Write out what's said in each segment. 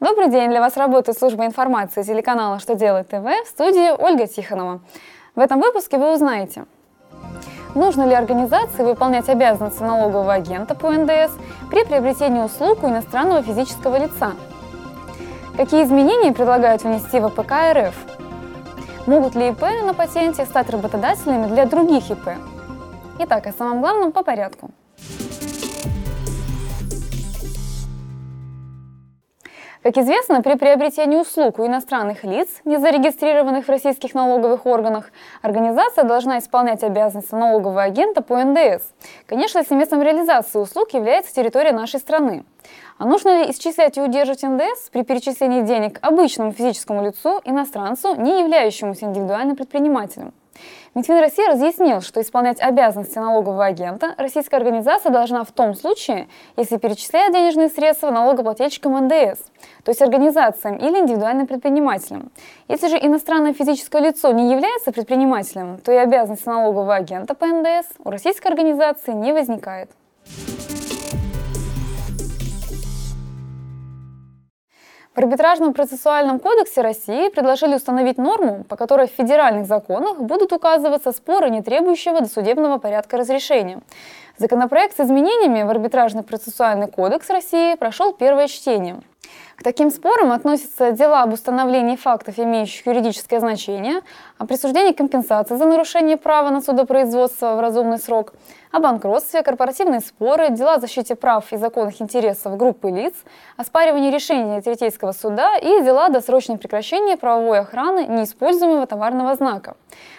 Добрый день! Для вас работает служба информации телеканала «Что делает ТВ» в студии Ольга Тихонова. В этом выпуске вы узнаете, нужно ли организации выполнять обязанности налогового агента по НДС при приобретении услуг у иностранного физического лица, какие изменения предлагают внести в АПК РФ, могут ли ИП на патенте стать работодателями для других ИП. Итак, о самом главном по порядку – Как известно, при приобретении услуг у иностранных лиц, не зарегистрированных в российских налоговых органах, организация должна исполнять обязанности налогового агента по НДС. Конечно, если местом реализации услуг является территория нашей страны. А нужно ли исчислять и удерживать НДС при перечислении денег обычному физическому лицу, иностранцу, не являющемуся индивидуальным предпринимателем? Минфин России разъяснил, что исполнять обязанности налогового агента российская организация должна в том случае, если перечисляет денежные средства налогоплательщикам НДС, то есть организациям или индивидуальным предпринимателям. Если же иностранное физическое лицо не является предпринимателем, то и обязанности налогового агента по НДС у российской организации не возникает. В арбитражном процессуальном кодексе России предложили установить норму, по которой в федеральных законах будут указываться споры, не требующего досудебного порядка разрешения. Законопроект с изменениями в арбитражный процессуальный кодекс России прошел первое чтение. К таким спорам относятся дела об установлении фактов, имеющих юридическое значение, о присуждении компенсации за нарушение права на судопроизводство в разумный срок, о банкротстве, корпоративные споры, дела о защите прав и законных интересов группы лиц, оспаривании решения Третейского суда и дела о досрочном прекращении правовой охраны неиспользуемого товарного знака.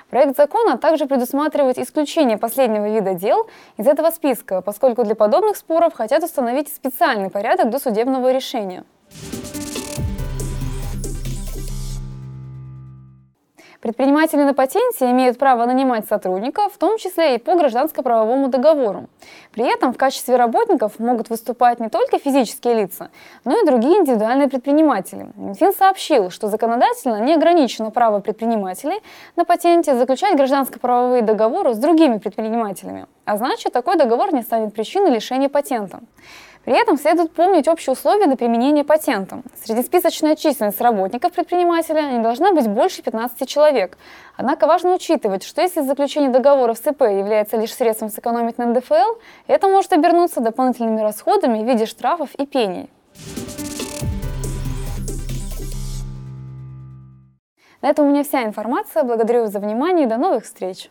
Проект закона также предусматривает исключение последнего вида дел из этого списка, поскольку для подобных споров хотят установить специальный порядок досудебного решения. Предприниматели на патенте имеют право нанимать сотрудников, в том числе и по гражданско-правовому договору. При этом в качестве работников могут выступать не только физические лица, но и другие индивидуальные предприниматели. Минфин сообщил, что законодательно не ограничено право предпринимателей на патенте заключать гражданско-правовые договоры с другими предпринимателями, а значит, такой договор не станет причиной лишения патента. При этом следует помнить общие условия для применения патента. Среднесписочная численность работников предпринимателя не должна быть больше 15 человек. Однако важно учитывать, что если заключение договора в СП является лишь средством сэкономить на НДФЛ, это может обернуться дополнительными расходами в виде штрафов и пений. На этом у меня вся информация. Благодарю за внимание и до новых встреч!